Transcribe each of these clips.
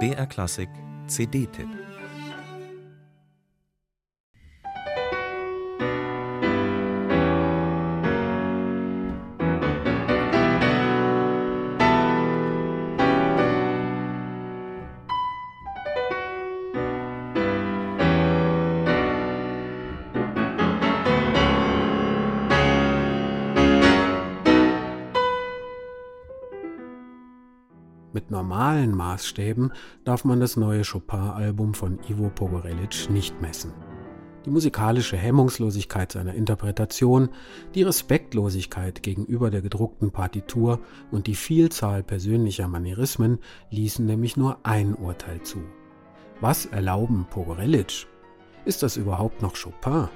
BR Klassik CD-Tipp Mit normalen Maßstäben darf man das neue Chopin-Album von Ivo Pogorelic nicht messen. Die musikalische Hemmungslosigkeit seiner Interpretation, die Respektlosigkeit gegenüber der gedruckten Partitur und die Vielzahl persönlicher Manierismen ließen nämlich nur ein Urteil zu. Was erlauben Pogorelic? Ist das überhaupt noch Chopin?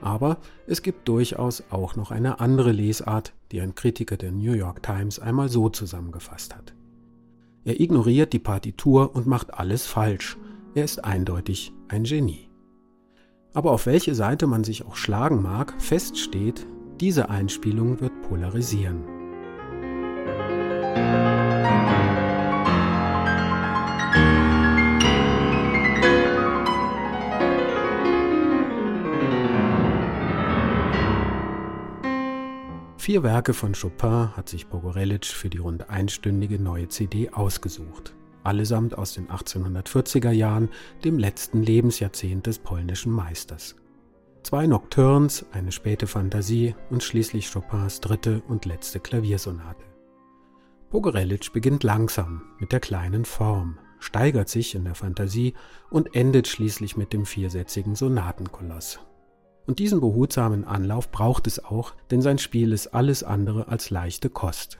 Aber es gibt durchaus auch noch eine andere Lesart, die ein Kritiker der New York Times einmal so zusammengefasst hat. Er ignoriert die Partitur und macht alles falsch. Er ist eindeutig ein Genie. Aber auf welche Seite man sich auch schlagen mag, feststeht, diese Einspielung wird polarisieren. Vier Werke von Chopin hat sich Pogorelic für die rund einstündige neue CD ausgesucht. Allesamt aus den 1840er Jahren, dem letzten Lebensjahrzehnt des polnischen Meisters. Zwei Nocturnes, eine späte Fantasie und schließlich Chopins dritte und letzte Klaviersonate. Pogorelic beginnt langsam mit der kleinen Form, steigert sich in der Fantasie und endet schließlich mit dem viersätzigen Sonatenkoloss, und diesen behutsamen Anlauf braucht es auch, denn sein Spiel ist alles andere als leichte Kost.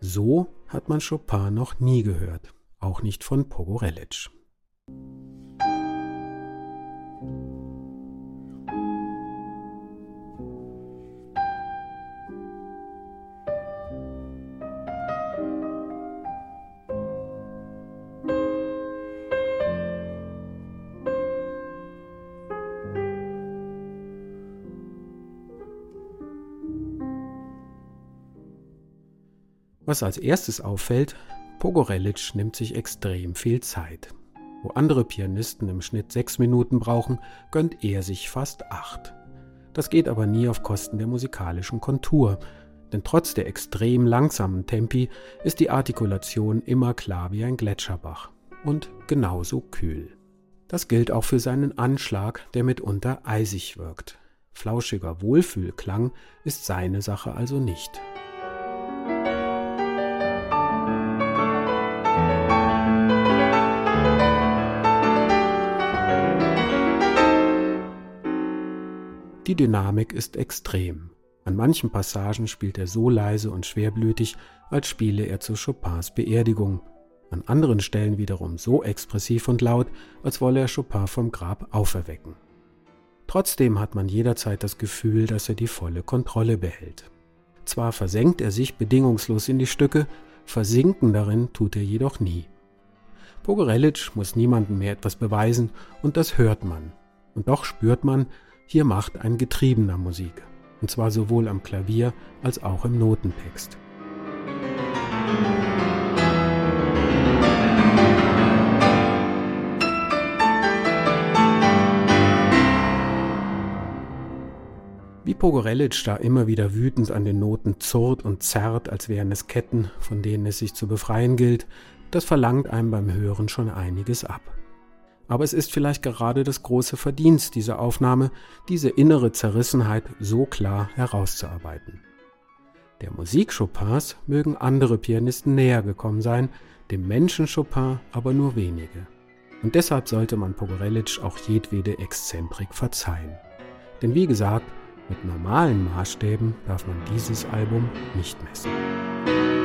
So hat man Chopin noch nie gehört, auch nicht von Pogorelic. Was als erstes auffällt, Pogorelic nimmt sich extrem viel Zeit. Wo andere Pianisten im Schnitt sechs Minuten brauchen, gönnt er sich fast acht. Das geht aber nie auf Kosten der musikalischen Kontur, denn trotz der extrem langsamen Tempi ist die Artikulation immer klar wie ein Gletscherbach und genauso kühl. Das gilt auch für seinen Anschlag, der mitunter eisig wirkt. Flauschiger Wohlfühlklang ist seine Sache also nicht. Die Dynamik ist extrem. An manchen Passagen spielt er so leise und schwerblütig, als spiele er zu Chopins Beerdigung. An anderen Stellen wiederum so expressiv und laut, als wolle er Chopin vom Grab auferwecken. Trotzdem hat man jederzeit das Gefühl, dass er die volle Kontrolle behält. Zwar versenkt er sich bedingungslos in die Stücke, versinken darin tut er jedoch nie. Pogorelic muss niemandem mehr etwas beweisen und das hört man. Und doch spürt man, hier macht ein Getriebener Musik, und zwar sowohl am Klavier als auch im Notentext. Wie Pogorelic da immer wieder wütend an den Noten zurrt und zerrt, als wären es Ketten, von denen es sich zu befreien gilt, das verlangt einem beim Hören schon einiges ab. Aber es ist vielleicht gerade das große Verdienst dieser Aufnahme, diese innere Zerrissenheit so klar herauszuarbeiten. Der Musik Chopins mögen andere Pianisten näher gekommen sein, dem Menschen Chopin aber nur wenige. Und deshalb sollte man Pogorelic auch jedwede Exzentrik verzeihen. Denn wie gesagt, mit normalen Maßstäben darf man dieses Album nicht messen.